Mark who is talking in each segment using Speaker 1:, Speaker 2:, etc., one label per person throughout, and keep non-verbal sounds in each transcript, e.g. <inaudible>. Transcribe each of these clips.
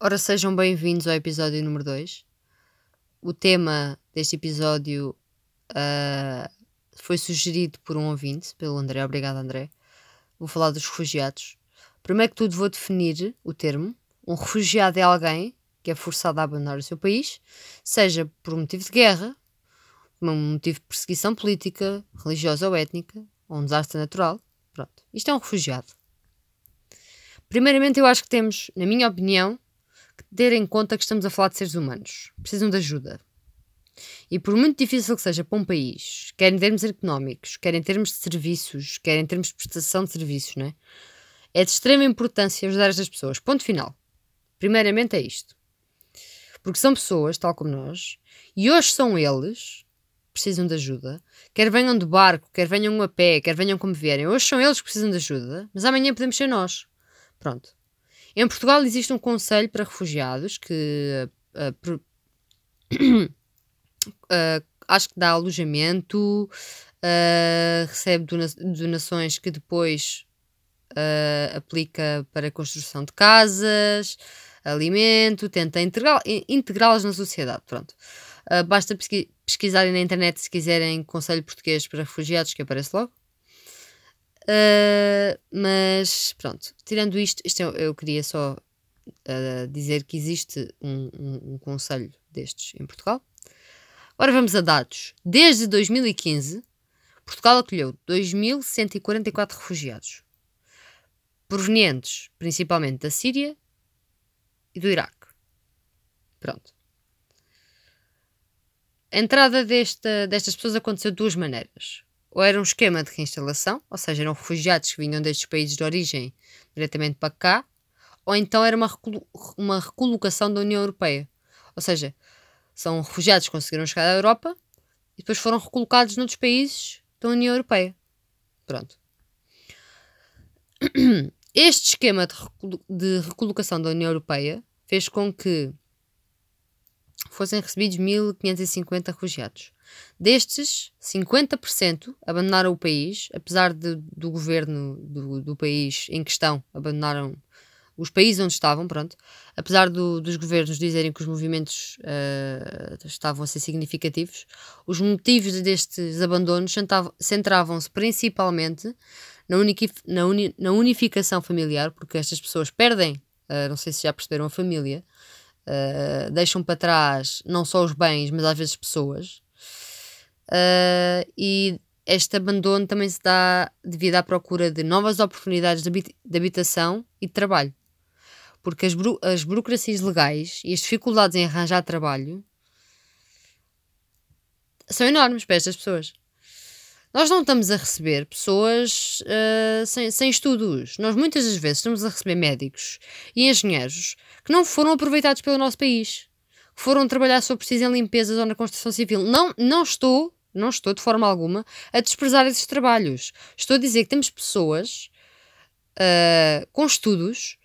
Speaker 1: Ora, sejam bem-vindos ao episódio número 2. O tema deste episódio uh, foi sugerido por um ouvinte, pelo André. Obrigado, André. Vou falar dos refugiados. Primeiro que tudo, vou definir o termo. Um refugiado é alguém que é forçado a abandonar o seu país, seja por um motivo de guerra, por um motivo de perseguição política, religiosa ou étnica, ou um desastre natural. Pronto. Isto é um refugiado. Primeiramente, eu acho que temos, na minha opinião, ter em conta que estamos a falar de seres humanos. Precisam de ajuda. E por muito difícil que seja para um país, quer em termos económicos, quer em termos de serviços, quer em termos de prestação de serviços, né? é de extrema importância ajudar estas pessoas. Ponto final. Primeiramente é isto. Porque são pessoas, tal como nós, e hoje são eles precisam de ajuda, quer venham de barco, quer venham a pé, quer venham como vierem. Hoje são eles que precisam de ajuda, mas amanhã podemos ser nós. Pronto. Em Portugal existe um conselho para refugiados que uh, uh, <coughs> acho que dá alojamento, uh, recebe dona donações que depois aplica para a construção de casas, alimento, tenta integrá-las na sociedade. Pronto. basta pesqui pesquisarem na internet se quiserem conselho português para refugiados, que aparece logo. Uh, mas pronto, tirando isto, isto eu, eu queria só uh, dizer que existe um, um, um, conselho destes em Portugal. Ora, vamos a dados. Desde 2015, Portugal acolheu 2.144 refugiados, provenientes principalmente da Síria e do Iraque. Pronto. A entrada desta, destas pessoas aconteceu de duas maneiras ou era um esquema de reinstalação, ou seja, eram refugiados que vinham destes países de origem diretamente para cá, ou então era uma, uma recolocação da União Europeia. Ou seja, são refugiados que conseguiram chegar à Europa e depois foram recolocados noutros países da União Europeia. Pronto. <clears throat> Este esquema de, recolo de recolocação da União Europeia fez com que fossem recebidos 1.550 refugiados. Destes, 50% abandonaram o país, apesar de, do governo do, do país em questão abandonaram os países onde estavam, pronto, apesar do, dos governos dizerem que os movimentos uh, estavam a ser significativos, os motivos destes abandonos centravam-se principalmente na, na, uni, na, unificação familiar, porque estas pessoas perdem, uh, não sei se já perceberam, a família, uh, deixam para trás não só os bens, mas às vezes pessoas. Uh, e este abandono também se dá devido à procura de novas oportunidades de, de habitação e de trabalho. Porque as, buro as burocracias legais e as dificuldades em arranjar trabalho são enormes para estas pessoas. Nós não estamos a receber pessoas uh, sem, sem estudos. Nós muitas das vezes estamos a receber médicos e engenheiros que não foram aproveitados pelo nosso país. Que foram trabalhar se preciso em limpezas ou na construção civil. Não, não estou, não estou de forma alguma a desprezar esses trabalhos. Estou a dizer que temos pessoas uh, com estudos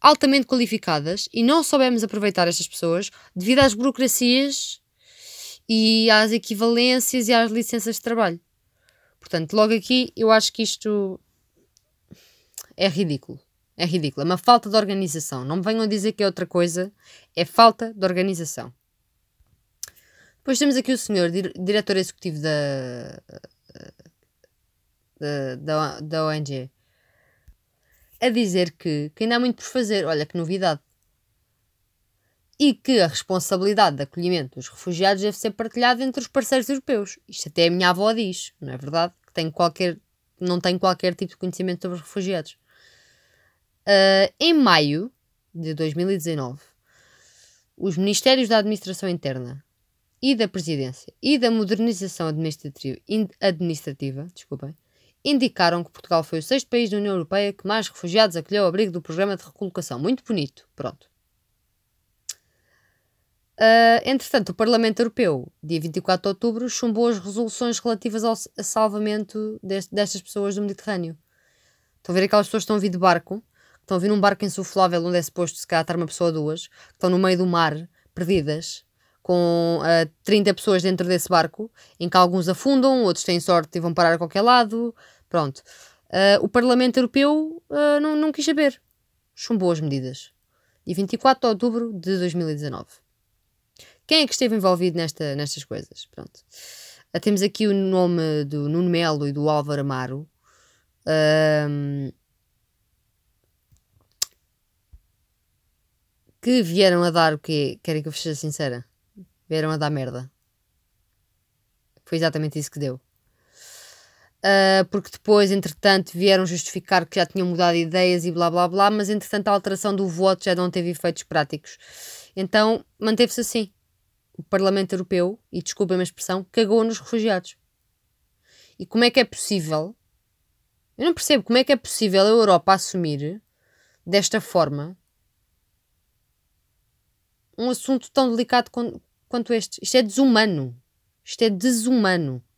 Speaker 1: altamente qualificadas e não soubemos aproveitar estas pessoas devido às burocracias e às equivalências e às licenças de trabalho. Portanto, logo aqui eu acho que isto é ridículo. É ridículo. É uma falta de organização. Não me venham dizer que é outra coisa. É falta de organização. Depois temos aqui o senhor, diretor executivo da, da, da, da ONG, a dizer que, que ainda há muito por fazer. Olha que novidade. E que a responsabilidade de acolhimento dos refugiados deve ser partilhada entre os parceiros europeus. Isto até a minha avó diz, não é verdade? Que tem qualquer, não tem qualquer tipo de conhecimento sobre os refugiados. Uh, em maio de 2019, os Ministérios da Administração Interna e da Presidência e da Modernização Administrativa, administrativa desculpem, indicaram que Portugal foi o sexto país da União Europeia que mais refugiados acolheu ao abrigo do programa de recolocação. Muito bonito. Pronto. Uh, entretanto, o Parlamento Europeu, dia 24 de outubro, chumbou as resoluções relativas ao salvamento deste, destas pessoas do Mediterrâneo. Estão a ver aquelas pessoas que estão a vir de barco Estão a vir num barco insuflável onde é suposto se calhar estar uma pessoa ou duas, estão no meio do mar, perdidas, com uh, eh, 30 pessoas dentro desse barco, em que alguns afundam, outros têm sorte e vão parar a qualquer lado. Pronto. Uh, o Parlamento Europeu uh, não, não quis saber. Chumbou as medidas. Dia 24 de outubro de 2019. Quem é que esteve envolvido nesta, nestas coisas? Pronto. Uh, temos aqui o nome do Nuno Melo e do Álvaro Amaro. Um, que vieram a dar o quê? Querem que eu seja sincera? Vieram a dar merda. Foi exatamente isso que deu. Uh, porque depois, entretanto, vieram justificar que já tinham mudado ideias e blá blá blá, mas entretanto a alteração do voto já não teve efeitos práticos. Então manteve-se assim. O Parlamento Europeu, e desculpem a expressão, cagou nos refugiados. E como é que é possível? Eu não percebo como é que é possível a Europa assumir desta forma um assunto tão delicado quanto este. Isto é desumano. Isto é desumano. <clears throat>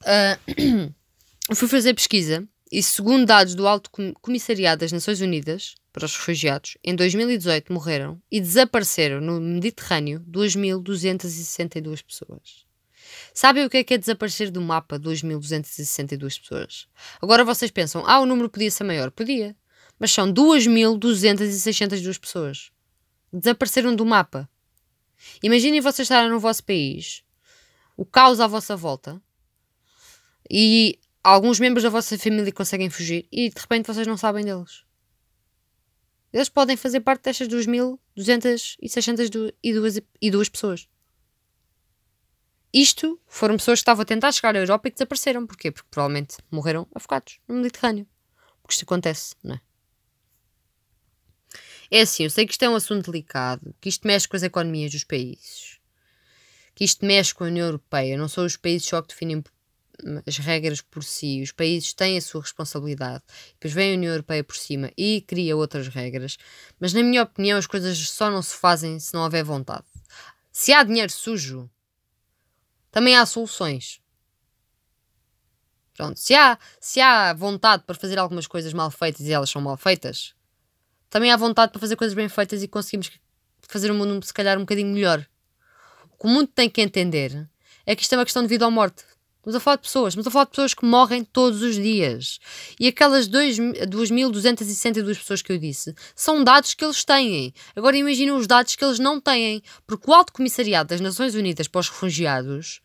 Speaker 1: Uh, fui fazer pesquisa e, segundo dados do Alto Comissariado das Nações Unidas para os Refugiados, em 2018 morreram e desapareceram no Mediterrâneo 2.262 pessoas. Sabem o que é que é desaparecer do mapa 2.262 pessoas? Agora vocês pensam, ah, o número podia ser maior. Podia. Mas são 2.262 pessoas. Desapareceram do mapa. Imaginem vocês estarem no vosso país, o caos à vossa volta, e alguns membros da vossa família conseguem fugir e de repente vocês não sabem deles. Eles podem fazer parte destas 2.262 pessoas. Isto foram pessoas que estavam a tentar chegar à Europa e que desapareceram. Porquê? Porque provavelmente morreram afogados no Mediterrâneo. Porque isto acontece, não é? É assim, eu sei que isto é um assunto delicado, que isto mexe com as economias dos países, que isto mexe com a União Europeia. Não são os países só que definem as regras por si, os países têm a sua responsabilidade, depois vem a União Europeia por cima e cria outras regras, mas na minha opinião as coisas só não se fazem se não houver vontade. Se há dinheiro sujo, também há soluções. Pronto, se há, se há vontade para fazer algumas coisas mal feitas e elas são mal feitas, também há vontade para fazer coisas bem feitas e conseguimos fazer o mundo se calhar um bocadinho melhor. O que o mundo tem que entender é que isto é uma questão de vida ou morte. Estamos a falar de pessoas, estamos a falar de pessoas que morrem todos os dias. E aquelas 2.262 pessoas que eu disse são dados que eles têm. Agora imaginem os dados que eles não têm. Porque o Alto Comissariado das Nações Unidas para os Refugiados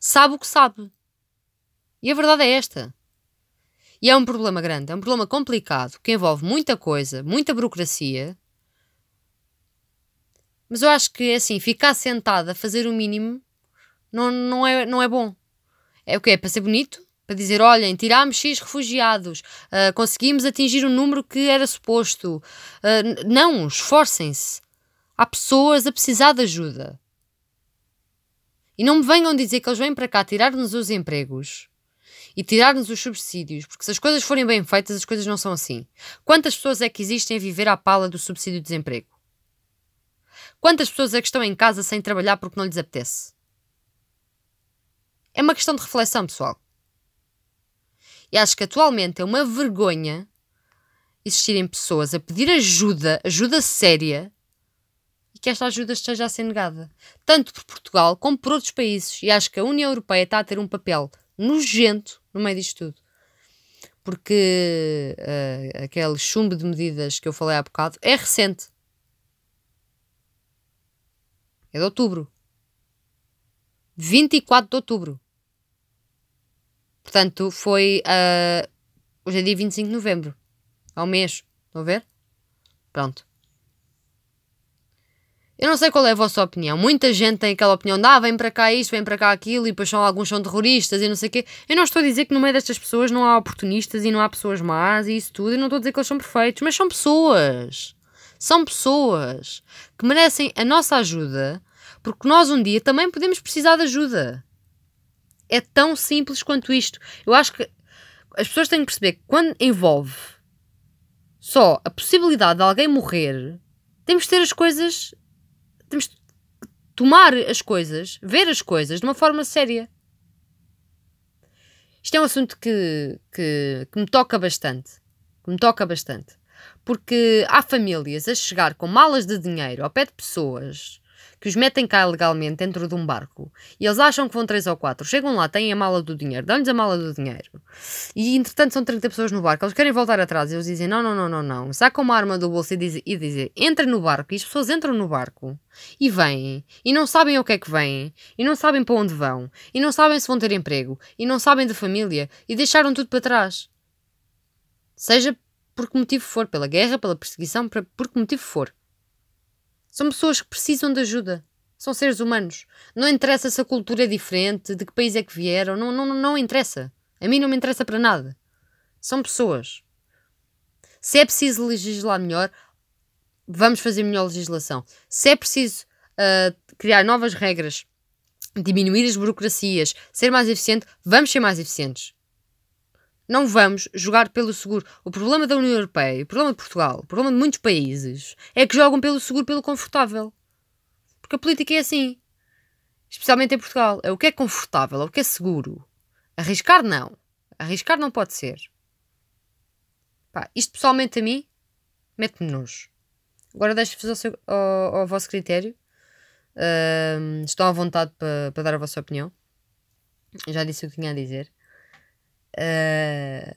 Speaker 1: sabe o que sabe. E a verdade é esta. E é um problema grande, é um problema complicado, que envolve muita coisa, muita burocracia. Mas eu acho que, assim, ficar sentada a fazer o mínimo não, não, é, não é bom. É o quê? É para ser bonito? Para dizer, olhem, tirámos X refugiados, uh, conseguimos atingir o número que era suposto. Uh, não, esforcem-se. Há pessoas a precisar de ajuda. E não me venham dizer que eles vêm para cá tirar-nos os empregos e tirar-nos os subsídios, porque se as coisas forem bem feitas, as coisas não são assim. Quantas pessoas é que existem a viver à pala do subsídio de desemprego? Quantas pessoas é que estão em casa sem trabalhar porque não lhes apetece? É uma questão de reflexão, pessoal. E acho que atualmente é uma vergonha existirem pessoas a pedir ajuda, ajuda séria, e que esta ajuda esteja a ser negada. Tanto por Portugal como por outros países. E acho que a União Europeia está a ter um papel nojento no meio disto tudo. Porque uh, aquele chumbo de medidas que eu falei há bocado é recente. É de outubro. 24 de outubro. Portanto, foi. Uh, hoje é dia 25 de novembro. Um mês. Estão a ver? Pronto. Eu não sei qual é a vossa opinião. Muita gente tem aquela opinião de ah, vem para cá isto, vem para cá aquilo, e depois são, alguns são terroristas e não sei o quê. Eu não estou a dizer que no meio destas pessoas não há oportunistas e não há pessoas más e isso tudo. Eu não estou a dizer que eles são perfeitos, mas são pessoas. São pessoas que merecem a nossa ajuda, porque nós um dia também podemos precisar de ajuda. É tão simples quanto isto. Eu acho que as pessoas têm que perceber que quando envolve só a possibilidade de alguém morrer, temos de ter as coisas temos de tomar as coisas, ver as coisas de uma forma séria. Isto é um assunto que, que, que me toca bastante. Que me toca bastante. Porque há famílias a chegar com malas de dinheiro ao pé de pessoas que os metem cá legalmente dentro de um barco. E eles acham que vão três ou quatro, chegam lá, têm a mala do dinheiro, dão-lhes a mala do dinheiro. E entretanto são 30 pessoas no barco, eles querem voltar atrás. E eles dizem não, não, não, não, não, sacam uma arma do bolso e dizem, e dizem entra no barco. E as pessoas entram no barco e vêm. E não sabem o que é que vêm. E não sabem para onde vão. E não sabem se vão ter emprego. E não sabem de família. E deixaram tudo para trás. Seja por que motivo for, pela guerra, pela perseguição, por que motivo for. São pessoas que precisam de ajuda. São seres humanos. Não interessa se a cultura é diferente, de que país é que vieram, não, não, não interessa. A mim não me interessa para nada. São pessoas. Se é preciso legislar melhor, vamos fazer melhor legislação. Se é preciso uh, criar novas regras, diminuir as burocracias, ser mais eficiente, vamos ser mais eficientes. Não vamos jogar pelo seguro. O problema da União Europeia, o problema de Portugal, o problema de muitos países é que jogam pelo seguro, pelo confortável. Porque a política é assim. Especialmente em Portugal. É o que é confortável, é o que é seguro. Arriscar, não. Arriscar não pode ser. Pá, isto pessoalmente a mim mete-me nojo. Agora deixo-vos ao, ao, ao, vosso critério. Uh, estão à vontade para pa dar a vossa opinião. Já disse o que tinha a dizer. Uh,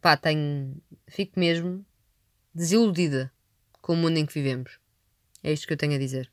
Speaker 1: pá, tenho. Fico mesmo desiludida com o mundo em que vivemos. É isto que eu tenho a dizer.